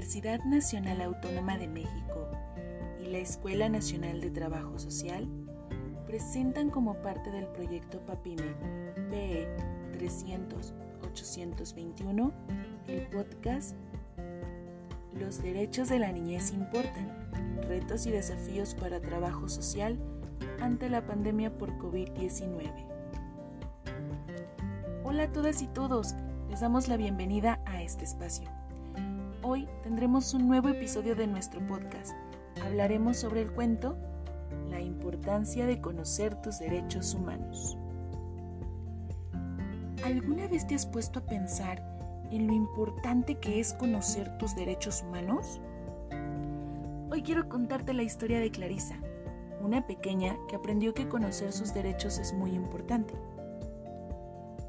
Universidad Nacional Autónoma de México y la Escuela Nacional de Trabajo Social presentan como parte del proyecto PAPIME PE 300-821 el podcast Los derechos de la niñez importan, retos y desafíos para trabajo social ante la pandemia por COVID-19. Hola a todas y todos, les damos la bienvenida a este espacio. Hoy tendremos un nuevo episodio de nuestro podcast. Hablaremos sobre el cuento La importancia de conocer tus derechos humanos. ¿Alguna vez te has puesto a pensar en lo importante que es conocer tus derechos humanos? Hoy quiero contarte la historia de Clarisa, una pequeña que aprendió que conocer sus derechos es muy importante.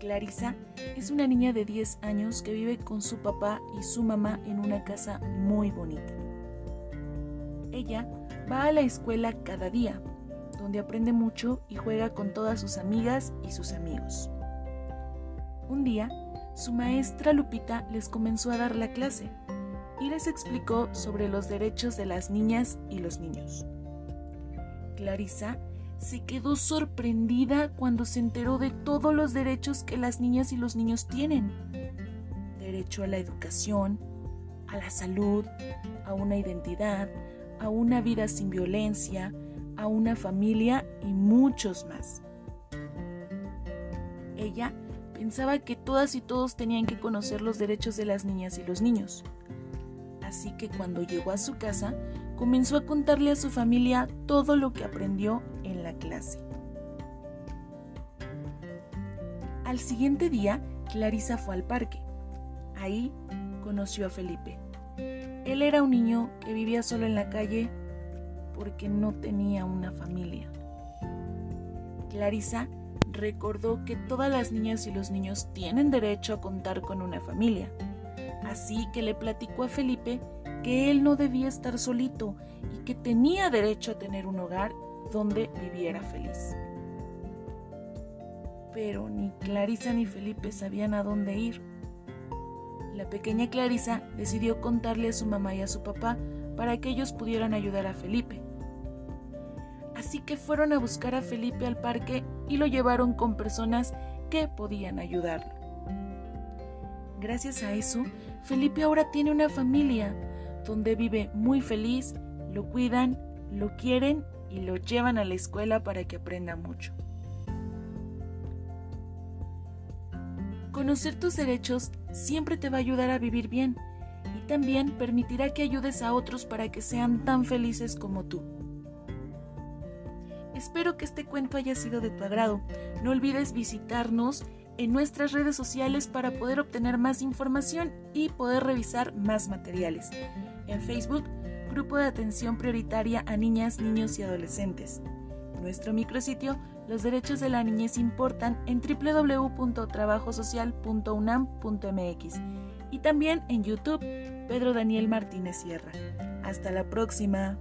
Clarisa es una niña de 10 años que vive con su papá y su mamá en una casa muy bonita. Ella va a la escuela cada día, donde aprende mucho y juega con todas sus amigas y sus amigos. Un día, su maestra Lupita les comenzó a dar la clase y les explicó sobre los derechos de las niñas y los niños. Clarisa se quedó sorprendida cuando se enteró de todos los derechos que las niñas y los niños tienen. Derecho a la educación, a la salud, a una identidad, a una vida sin violencia, a una familia y muchos más. Ella pensaba que todas y todos tenían que conocer los derechos de las niñas y los niños. Así que cuando llegó a su casa, comenzó a contarle a su familia todo lo que aprendió en la clase. Al siguiente día, Clarisa fue al parque. Ahí conoció a Felipe. Él era un niño que vivía solo en la calle porque no tenía una familia. Clarisa recordó que todas las niñas y los niños tienen derecho a contar con una familia. Así que le platicó a Felipe que él no debía estar solito y que tenía derecho a tener un hogar donde viviera feliz. Pero ni Clarisa ni Felipe sabían a dónde ir. La pequeña Clarisa decidió contarle a su mamá y a su papá para que ellos pudieran ayudar a Felipe. Así que fueron a buscar a Felipe al parque y lo llevaron con personas que podían ayudarlo. Gracias a eso, Felipe ahora tiene una familia donde vive muy feliz, lo cuidan, lo quieren y lo llevan a la escuela para que aprenda mucho. Conocer tus derechos siempre te va a ayudar a vivir bien y también permitirá que ayudes a otros para que sean tan felices como tú. Espero que este cuento haya sido de tu agrado. No olvides visitarnos en nuestras redes sociales para poder obtener más información y poder revisar más materiales. En Facebook, Grupo de Atención Prioritaria a Niñas, Niños y Adolescentes. Nuestro micrositio, Los Derechos de la Niñez Importan, en www.trabajosocial.unam.mx y también en YouTube, Pedro Daniel Martínez Sierra. Hasta la próxima.